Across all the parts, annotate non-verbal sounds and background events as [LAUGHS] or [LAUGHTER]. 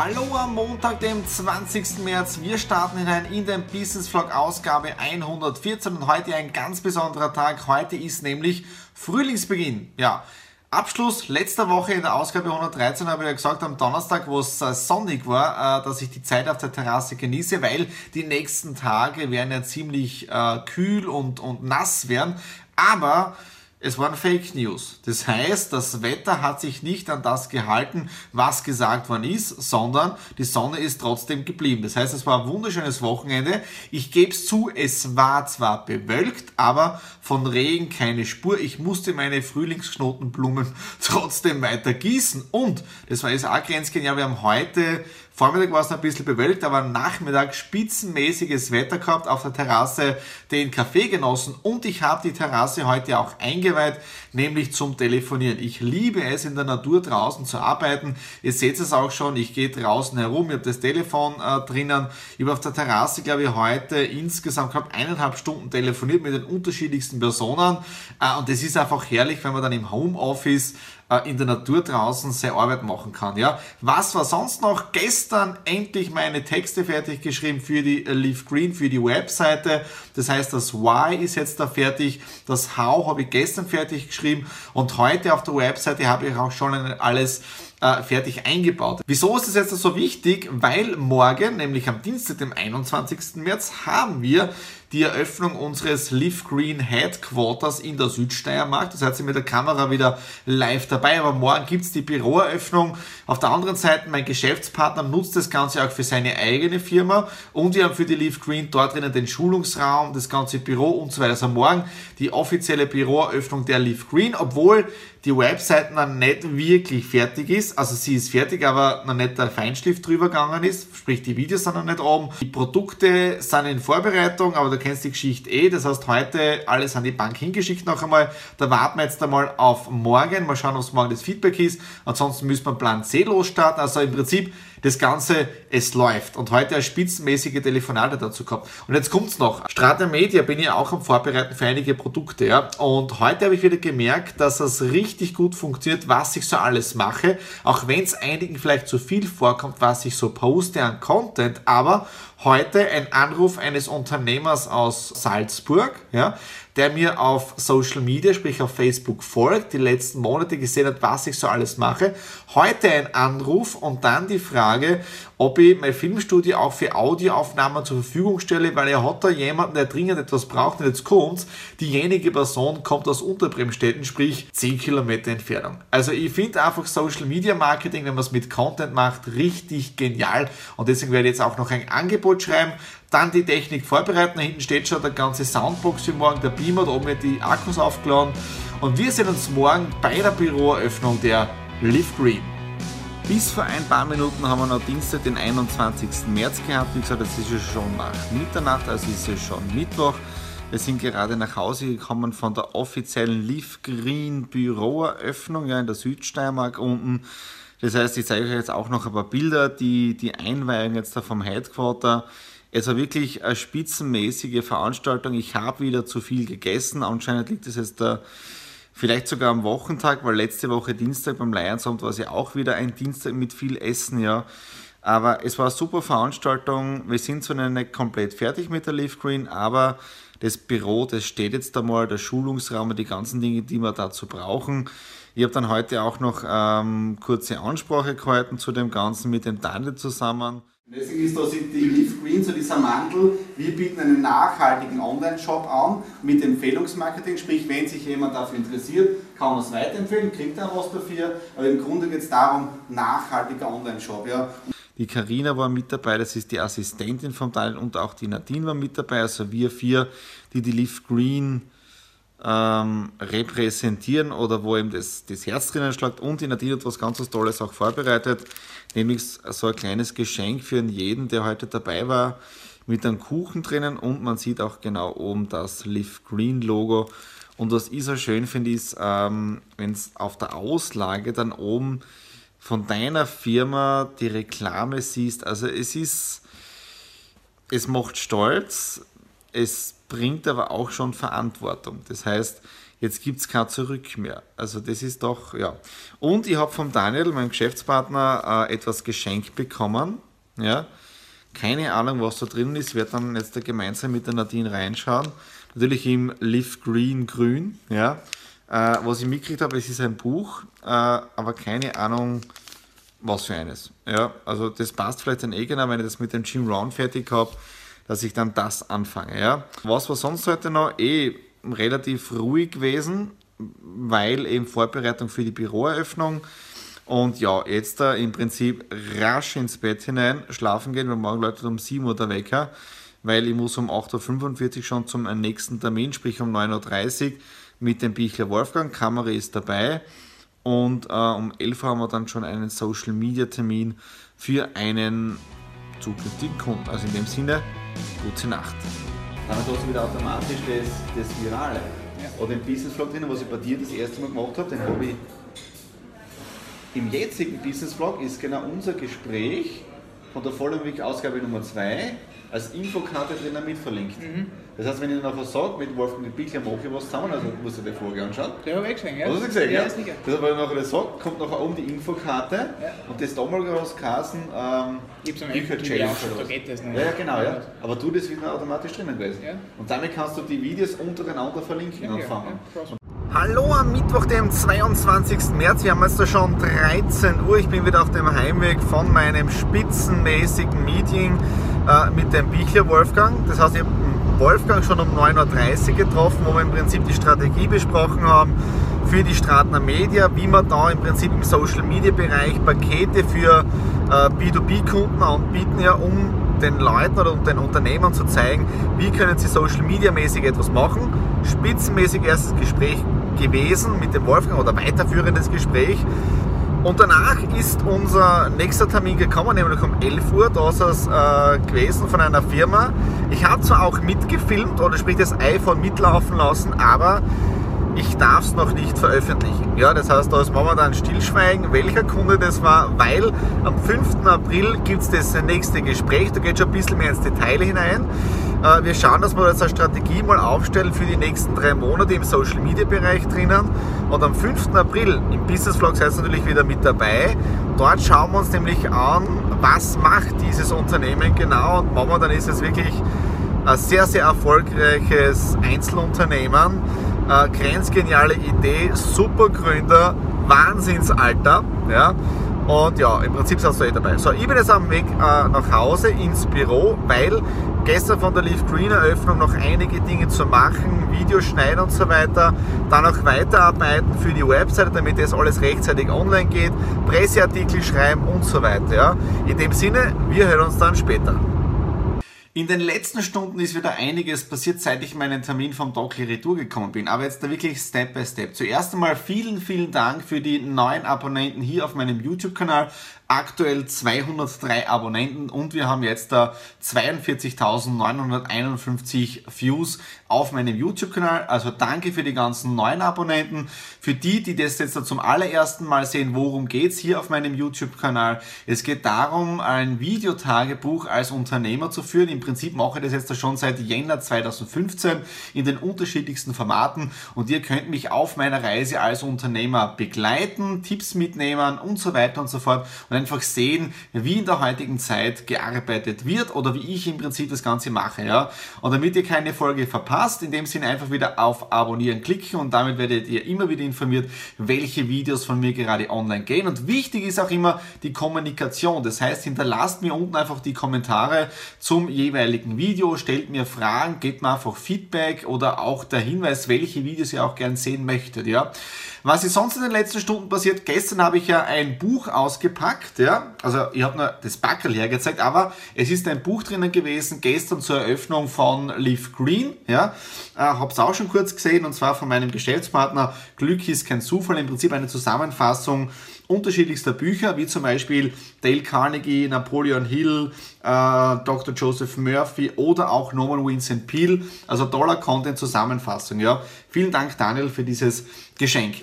Hallo am Montag, dem 20. März. Wir starten hinein in den Business Vlog Ausgabe 114 und heute ein ganz besonderer Tag. Heute ist nämlich Frühlingsbeginn. Ja, Abschluss letzter Woche in der Ausgabe 113 habe ich ja gesagt, am Donnerstag, wo es äh, sonnig war, äh, dass ich die Zeit auf der Terrasse genieße, weil die nächsten Tage werden ja ziemlich äh, kühl und, und nass werden. Aber es waren Fake News. Das heißt, das Wetter hat sich nicht an das gehalten, was gesagt worden ist, sondern die Sonne ist trotzdem geblieben. Das heißt, es war ein wunderschönes Wochenende. Ich gebe es zu, es war zwar bewölkt, aber von Regen keine Spur. Ich musste meine Frühlingsknotenblumen [LAUGHS] trotzdem weiter gießen. Und, das war jetzt auch grenzgenial, wir haben heute Vormittag war es noch ein bisschen bewölkt, aber Nachmittag spitzenmäßiges Wetter gehabt, auf der Terrasse den Kaffee genossen und ich habe die Terrasse heute auch eingeweiht, nämlich zum Telefonieren. Ich liebe es, in der Natur draußen zu arbeiten. Ihr seht es auch schon, ich gehe draußen herum, ich habe das Telefon äh, drinnen. Ich habe auf der Terrasse, glaube ich, heute insgesamt gehabt eineinhalb Stunden telefoniert mit den unterschiedlichsten Personen äh, und es ist einfach herrlich, wenn man dann im Homeoffice in der Natur draußen seine Arbeit machen kann. Ja, was war sonst noch? Gestern endlich meine Texte fertig geschrieben für die äh, Leaf Green, für die Webseite. Das heißt, das Why ist jetzt da fertig. Das How habe ich gestern fertig geschrieben und heute auf der Webseite habe ich auch schon alles äh, fertig eingebaut. Wieso ist das jetzt so wichtig? Weil morgen, nämlich am Dienstag, dem 21. März, haben wir die Eröffnung unseres Live Green Headquarters in der Südsteiermark. Das heißt, ich mit der Kamera wieder live dabei, aber morgen gibt's die Büroeröffnung. Auf der anderen Seite, mein Geschäftspartner nutzt das Ganze auch für seine eigene Firma und wir haben für die Live Green dort drinnen den Schulungsraum, das ganze Büro und so weiter. Also morgen die offizielle Büroeröffnung der Live Green, obwohl die Website noch nicht wirklich fertig ist. Also sie ist fertig, aber noch nicht der Feinstift drüber gegangen ist, sprich die Videos sind noch nicht oben. Die Produkte sind in Vorbereitung, aber du kennst die Geschichte eh. Das heißt, heute alles an die Bank hingeschickt noch einmal. Da warten wir jetzt einmal auf morgen. Mal schauen, was morgen das Feedback ist. Ansonsten müssen wir Plan C losstarten. Also im Prinzip das Ganze, es läuft. Und heute eine spitzenmäßige Telefonate dazu gehabt. Und jetzt kommt's noch. Strata Media bin ich auch am Vorbereiten für einige Produkte. Ja. Und heute habe ich wieder gemerkt, dass es richtig gut funktioniert, was ich so alles mache. Auch wenn es einigen vielleicht zu viel vorkommt, was ich so poste an Content. Aber heute ein Anruf eines Unternehmers aus Salzburg, ja, der mir auf Social Media, sprich auf Facebook folgt, die letzten Monate gesehen hat, was ich so alles mache. Heute ein Anruf und dann die Frage, ob ich mein Filmstudio auch für Audioaufnahmen zur Verfügung stelle, weil er hat da jemanden, der dringend etwas braucht und jetzt kommt's. Diejenige Person kommt aus Unterbremstetten, sprich 10 Kilometer Entfernung. Also ich finde einfach Social Media Marketing, wenn man es mit Content macht, richtig genial und deswegen werde ich jetzt auch noch ein Angebot schreiben dann die Technik vorbereiten. Da hinten steht schon der ganze Soundbox für morgen, der Beamer, da oben die Akkus aufgeladen. Und wir sehen uns morgen bei der Büroeröffnung der Live Green. Bis vor ein paar Minuten haben wir noch Dienstag, den 21. März gehabt. Wie gesagt, es ist ja schon nach Mitternacht, also ist es schon Mittwoch. Wir sind gerade nach Hause gekommen von der offiziellen Live Green Büroeröffnung ja, in der Südsteiermark unten. Das heißt, ich zeige euch jetzt auch noch ein paar Bilder, die, die Einweihung jetzt da vom Headquarter. Es war wirklich eine spitzenmäßige Veranstaltung. Ich habe wieder zu viel gegessen. Anscheinend liegt es jetzt da vielleicht sogar am Wochentag, weil letzte Woche Dienstag beim Lionsabend war es ja auch wieder ein Dienstag mit viel Essen, ja. Aber es war eine super Veranstaltung. Wir sind zwar noch nicht komplett fertig mit der Leaf Green, aber das Büro, das steht jetzt einmal, der Schulungsraum und die ganzen Dinge, die wir dazu brauchen. Ich habe dann heute auch noch ähm, kurze Ansprache gehalten zu dem Ganzen mit dem Daniel zusammen. Deswegen ist da die Leaf Green, so dieser Mantel. Wir bieten einen nachhaltigen Online-Shop an mit Empfehlungsmarketing, sprich, wenn sich jemand dafür interessiert, kann man es weiterempfehlen, kriegt dann was dafür, aber im Grunde geht es darum, nachhaltiger Online-Shop. Ja. Die Karina war mit dabei, das ist die Assistentin von Daniel und auch die Nadine war mit dabei, also wir vier, die die Leaf Green ähm, repräsentieren oder wo eben das, das Herz drinnen schlagt und die Nadine hat was ganz was Tolles auch vorbereitet, nämlich so ein kleines Geschenk für jeden, der heute dabei war, mit einem Kuchen drinnen und man sieht auch genau oben das Live Green Logo. Und was ich so schön finde, ist, ähm, wenn es auf der Auslage dann oben von deiner Firma die Reklame siehst. Also es ist, es macht stolz, es bringt aber auch schon Verantwortung. Das heißt, jetzt gibt es kein Zurück mehr. Also das ist doch, ja. Und ich habe vom Daniel, meinem Geschäftspartner, äh, etwas geschenkt bekommen. Ja. Keine Ahnung, was da drin ist. Ich werde dann jetzt da gemeinsam mit der Nadine reinschauen. Natürlich im Live Green Grün. Ja. Äh, was ich mitgekriegt habe, es ist ein Buch, äh, aber keine Ahnung, was für eines. Ja, also das passt vielleicht dann eh genau, wenn ich das mit dem Jim Round fertig habe, dass ich dann das anfange. Ja. Was war sonst heute noch? Eh relativ ruhig gewesen, weil eben Vorbereitung für die Büroeröffnung. Und ja, jetzt da im Prinzip rasch ins Bett hinein, schlafen gehen, weil morgen läutet um 7 Uhr der Wecker, weil ich muss um 8.45 Uhr schon zum nächsten Termin, sprich um 9.30 Uhr mit dem Bichler Wolfgang. Kamera ist dabei. Und äh, um 11 Uhr haben wir dann schon einen Social Media Termin für einen zukünftigen Kunden. Also in dem Sinne, gute Nacht. Dann hast du wieder automatisch das, das Virale. Ja. Oder den Business Vlog drin, was ich bei dir das erste Mal gemacht habe, den habe ich im jetzigen Business Vlog ist genau unser Gespräch von der Vollmilch Ausgabe Nummer 2 als Infokarte drinnen mit verlinkt. Mhm. Das heißt, wenn ich nachher sage, mit Wolfgang Bickler mache ich was zusammen, also musst du dir die Folge anschauen. Der habe ich gesehen, ja. Hast du gesehen, ja? ja? Sicher. Das heißt, wenn ich nachher das sage, kommt nachher oben die Infokarte ja. und das damals aus Kassen ähm, ich habe so Challenge. Da geht das nicht. Ja, ja, genau, ja. Aber du, das wird automatisch drinnen gewesen. Ja. Und damit kannst du die Videos untereinander verlinken ja, anfangen. Ja, Hallo am Mittwoch, dem 22. März. Wir haben jetzt da schon 13 Uhr. Ich bin wieder auf dem Heimweg von meinem spitzenmäßigen Meeting äh, mit dem Bichler Wolfgang. Das heißt, ich habe Wolfgang schon um 9.30 Uhr getroffen, wo wir im Prinzip die Strategie besprochen haben für die Stratner Media, wie man da im Prinzip im Social Media Bereich Pakete für äh, B2B-Kunden anbieten, ja, um den Leuten oder den Unternehmern zu zeigen, wie können sie Social Media mäßig etwas machen. Spitzenmäßig erstes Gespräch gewesen mit dem Wolfgang oder weiterführendes Gespräch. Und danach ist unser nächster Termin gekommen, nämlich um 11 Uhr. Da ist es äh, gewesen von einer Firma. Ich habe zwar auch mitgefilmt oder sprich das iPhone mitlaufen lassen, aber ich darf es noch nicht veröffentlichen. Ja, das heißt, da ist momentan Stillschweigen, welcher Kunde das war, weil am 5. April gibt es das nächste Gespräch, da geht schon ein bisschen mehr ins Detail hinein. Äh, wir schauen, dass wir jetzt eine Strategie mal aufstellen für die nächsten drei Monate im Social Media Bereich drinnen. Und am 5. April im Business Vlog seid ihr natürlich wieder mit dabei. Dort schauen wir uns nämlich an, was macht dieses Unternehmen genau. Und momentan ist es wirklich ein sehr, sehr erfolgreiches Einzelunternehmen äh, grenzgeniale Idee, super Gründer, Wahnsinnsalter. Ja? Und ja, im Prinzip sind du eh dabei. So, ich bin jetzt am Weg äh, nach Hause ins Büro, weil gestern von der Leaf Green Eröffnung noch einige Dinge zu machen, Videos schneiden und so weiter, dann auch weiterarbeiten für die Webseite, damit das alles rechtzeitig online geht, Presseartikel schreiben und so weiter. Ja. In dem Sinne, wir hören uns dann später. In den letzten Stunden ist wieder einiges passiert, seit ich meinen Termin vom Dockley Retour gekommen bin. Aber jetzt da wirklich Step by Step. Zuerst einmal vielen, vielen Dank für die neuen Abonnenten hier auf meinem YouTube-Kanal aktuell 203 Abonnenten und wir haben jetzt da 42.951 Views auf meinem YouTube-Kanal. Also danke für die ganzen neuen Abonnenten. Für die, die das jetzt zum allerersten Mal sehen, worum geht's hier auf meinem YouTube-Kanal? Es geht darum, ein Videotagebuch als Unternehmer zu führen. Im Prinzip mache ich das jetzt schon seit Jänner 2015 in den unterschiedlichsten Formaten und ihr könnt mich auf meiner Reise als Unternehmer begleiten, Tipps mitnehmen und so weiter und so fort. Und einfach sehen, wie in der heutigen Zeit gearbeitet wird oder wie ich im Prinzip das Ganze mache. Ja? Und damit ihr keine Folge verpasst, in dem Sinne einfach wieder auf Abonnieren klicken und damit werdet ihr immer wieder informiert, welche Videos von mir gerade online gehen. Und wichtig ist auch immer die Kommunikation. Das heißt, hinterlasst mir unten einfach die Kommentare zum jeweiligen Video, stellt mir Fragen, gebt mir einfach Feedback oder auch der Hinweis, welche Videos ihr auch gern sehen möchtet. Ja? Was ist sonst in den letzten Stunden passiert? Gestern habe ich ja ein Buch ausgepackt, ja. Also ich habe nur das Backel hergezeigt, aber es ist ein Buch drinnen gewesen, gestern zur Eröffnung von Leaf Green, ja. Äh, habe es auch schon kurz gesehen und zwar von meinem Geschäftspartner Glück ist kein Zufall, im Prinzip eine Zusammenfassung unterschiedlichster Bücher, wie zum Beispiel Dale Carnegie, Napoleon Hill, äh, Dr. Joseph Murphy oder auch Norman Vincent Peale. Also toller Content-Zusammenfassung. Ja. Vielen Dank, Daniel, für dieses Geschenk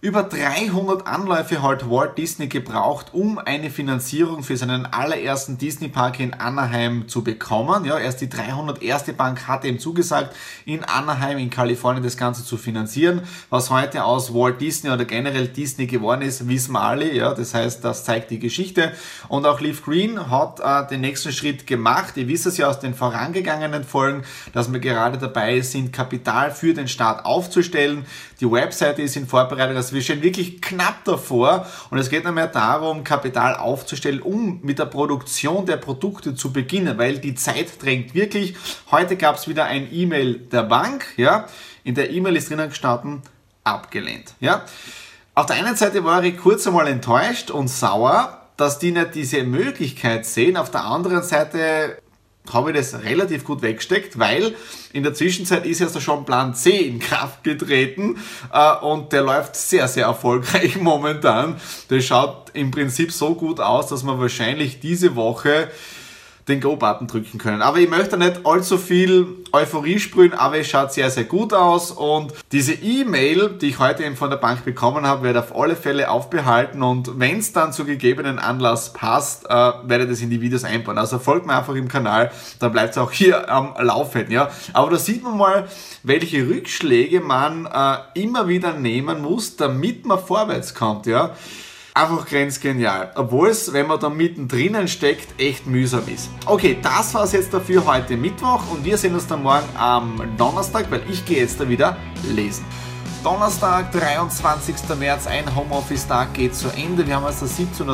über 300 Anläufe hat Walt Disney gebraucht, um eine Finanzierung für seinen allerersten Disney Park in Anaheim zu bekommen. Ja, erst die 301. Bank hatte ihm zugesagt, in Anaheim in Kalifornien das Ganze zu finanzieren. Was heute aus Walt Disney oder generell Disney geworden ist, wissen wir alle. Ja, das heißt, das zeigt die Geschichte. Und auch Leaf Green hat äh, den nächsten Schritt gemacht. Ihr wisst es ja aus den vorangegangenen Folgen, dass wir gerade dabei sind, Kapital für den Staat aufzustellen. Die Webseite ist in Vorbereitung. Also wir stehen wirklich knapp davor und es geht nicht mehr darum, Kapital aufzustellen, um mit der Produktion der Produkte zu beginnen, weil die Zeit drängt wirklich. Heute gab es wieder ein E-Mail der Bank. Ja, in der E-Mail ist drinnen gestanden, abgelehnt. Ja. Auf der einen Seite war ich kurz einmal enttäuscht und sauer, dass die nicht diese Möglichkeit sehen. Auf der anderen Seite habe ich das relativ gut weggesteckt, weil in der Zwischenzeit ist ja schon Plan C in Kraft getreten äh, und der läuft sehr, sehr erfolgreich [LAUGHS] momentan. Der schaut im Prinzip so gut aus, dass man wahrscheinlich diese Woche den Go-Button drücken können. Aber ich möchte nicht allzu viel Euphorie sprühen, aber es schaut sehr, sehr gut aus und diese E-Mail, die ich heute eben von der Bank bekommen habe, werde auf alle Fälle aufbehalten und wenn es dann zu gegebenen Anlass passt, äh, werde ich das in die Videos einbauen. Also folgt mir einfach im Kanal, dann bleibt es auch hier am Laufen. Ja? Aber da sieht man mal, welche Rückschläge man äh, immer wieder nehmen muss, damit man vorwärts kommt. Ja? Einfach grenzgenial. Obwohl es, wenn man da mittendrin steckt, echt mühsam ist. Okay, das war es jetzt dafür heute Mittwoch und wir sehen uns dann morgen am Donnerstag, weil ich gehe jetzt da wieder lesen. Donnerstag, 23. März, ein Homeoffice-Tag geht zu Ende. Wir haben also 17.30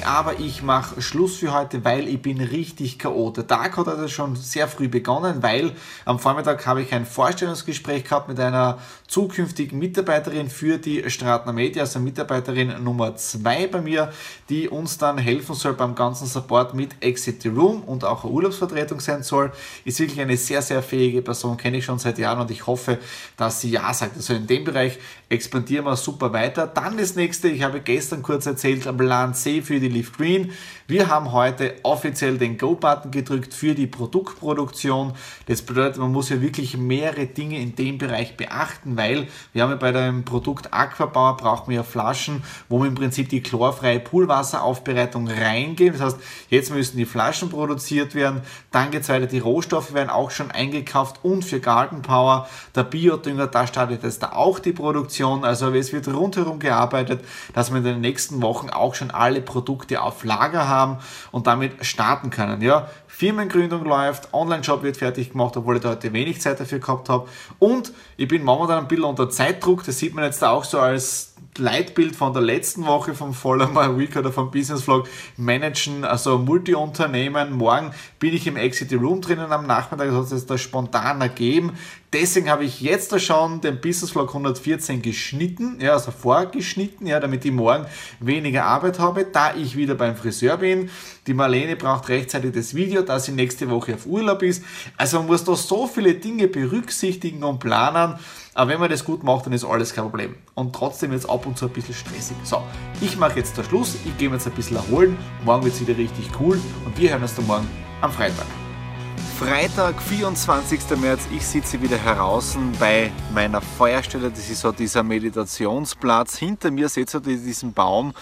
Uhr, aber ich mache Schluss für heute, weil ich bin richtig K.O. Der Tag hat also schon sehr früh begonnen, weil am Vormittag habe ich ein Vorstellungsgespräch gehabt mit einer zukünftigen Mitarbeiterin für die Stratner Media, also Mitarbeiterin Nummer 2 bei mir, die uns dann helfen soll beim ganzen Support mit Exit the Room und auch eine Urlaubsvertretung sein soll. Ist wirklich eine sehr, sehr fähige Person, kenne ich schon seit Jahren und ich hoffe, dass sie Ja sagt. Also in dem Bereich expandieren wir super weiter. Dann das nächste, ich habe gestern kurz erzählt, Plan C für die Leaf Green. Wir haben heute offiziell den Go-Button gedrückt für die Produktproduktion. Das bedeutet, man muss ja wirklich mehrere Dinge in dem Bereich beachten, weil wir haben ja bei dem Produkt Aquabauer brauchen wir ja Flaschen, wo wir im Prinzip die chlorfreie Poolwasseraufbereitung reingeben. Das heißt, jetzt müssen die Flaschen produziert werden. Dann geht es weiter, die Rohstoffe werden auch schon eingekauft und für Garden Power, der Biodünger, da startet jetzt da auch die Produktion. Also es wird rundherum gearbeitet, dass wir in den nächsten Wochen auch schon alle Produkte auf Lager haben und damit starten können. Ja, Firmengründung läuft, Online-Job wird fertig gemacht, obwohl ich da heute wenig Zeit dafür gehabt habe. Und ich bin momentan ein bisschen unter Zeitdruck, das sieht man jetzt auch so als Leitbild von der letzten Woche vom Follow My Week oder vom Business Vlog managen, also Multi-Unternehmen. Morgen bin ich im Exit Room drinnen am Nachmittag, das hat es da spontan ergeben. Deswegen habe ich jetzt da schon den Business Vlog 114 geschnitten, ja, also vorgeschnitten, ja, damit ich morgen weniger Arbeit habe, da ich wieder beim Friseur bin. Die Marlene braucht rechtzeitig das Video, da sie nächste Woche auf Urlaub ist. Also man muss da so viele Dinge berücksichtigen und planen. Aber wenn man das gut macht, dann ist alles kein Problem. Und trotzdem jetzt ab und zu ein bisschen stressig. So, ich mache jetzt den Schluss. Ich gehe mir jetzt ein bisschen erholen. Morgen wird es wieder richtig cool. Und wir hören uns dann morgen am Freitag. Freitag, 24. März, ich sitze wieder heraus bei meiner Feuerstelle. Das ist so dieser Meditationsplatz. Hinter mir seht ihr diesen Baum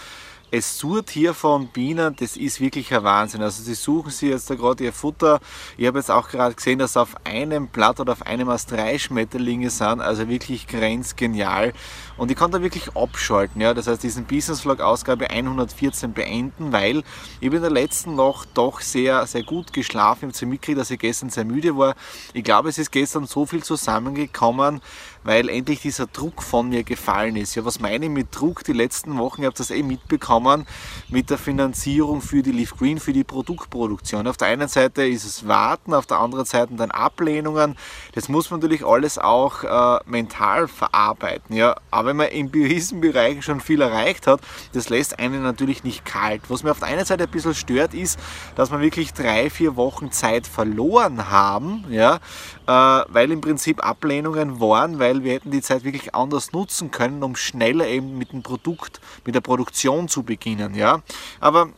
es surt hier von Bienen, das ist wirklich ein Wahnsinn. Also sie suchen sich jetzt da gerade ihr Futter. Ich habe jetzt auch gerade gesehen, dass auf einem Blatt oder auf einem aus drei Schmetterlinge sind. Also wirklich grenzgenial. Und ich kann da wirklich abschalten. Ja? Das heißt, diesen Business Vlog Ausgabe 114 beenden, weil ich bin in der letzten Nacht doch sehr, sehr gut geschlafen. Ich habe mitgekriegt, dass ich gestern sehr müde war. Ich glaube, es ist gestern so viel zusammengekommen, weil endlich dieser Druck von mir gefallen ist. Ja, was meine ich mit Druck? Die letzten Wochen, ihr habt das eh mitbekommen, mit der Finanzierung für die Leaf Green, für die Produktproduktion. Auf der einen Seite ist es Warten, auf der anderen Seite dann Ablehnungen. Das muss man natürlich alles auch äh, mental verarbeiten. Ja, aber wenn man im gewissen Bereich schon viel erreicht hat, das lässt einen natürlich nicht kalt. Was mir auf der einen Seite ein bisschen stört, ist, dass wir wirklich drei, vier Wochen Zeit verloren haben, ja, äh, weil im Prinzip Ablehnungen waren, weil weil wir hätten die Zeit wirklich anders nutzen können, um schneller eben mit dem Produkt, mit der Produktion zu beginnen. Ja? Aber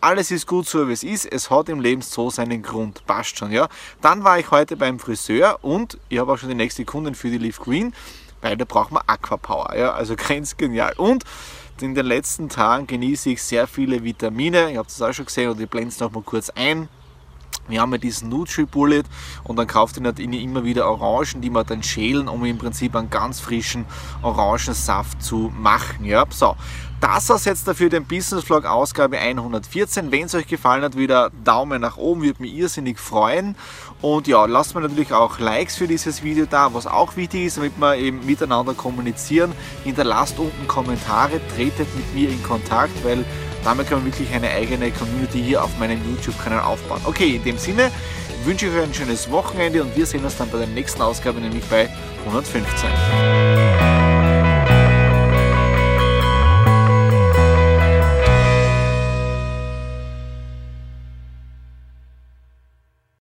alles ist gut so wie es ist. Es hat im Leben so seinen Grund. Passt schon, ja. Dann war ich heute beim Friseur und ich habe auch schon die nächste Kundin für die Leaf Green, weil da braucht man Aquapower, ja. Also [LAUGHS] grenzgenial. Und in den letzten Tagen genieße ich sehr viele Vitamine. Ich habe das auch schon gesehen und ich blende es nochmal kurz ein. Wir haben ja diesen Nutri-Bullet und dann kauft ihr natürlich immer wieder Orangen, die wir dann schälen, um im Prinzip einen ganz frischen Orangensaft zu machen. Ja, so. Das war's jetzt dafür den Business Vlog Ausgabe 114. Wenn es euch gefallen hat, wieder Daumen nach oben, würde mich irrsinnig freuen. Und ja, lasst mir natürlich auch Likes für dieses Video da, was auch wichtig ist, damit wir eben miteinander kommunizieren. Hinterlasst unten Kommentare, tretet mit mir in Kontakt, weil damit kann man wirklich eine eigene Community hier auf meinem YouTube-Kanal aufbauen. Okay, in dem Sinne wünsche ich euch ein schönes Wochenende und wir sehen uns dann bei der nächsten Ausgabe, nämlich bei 115.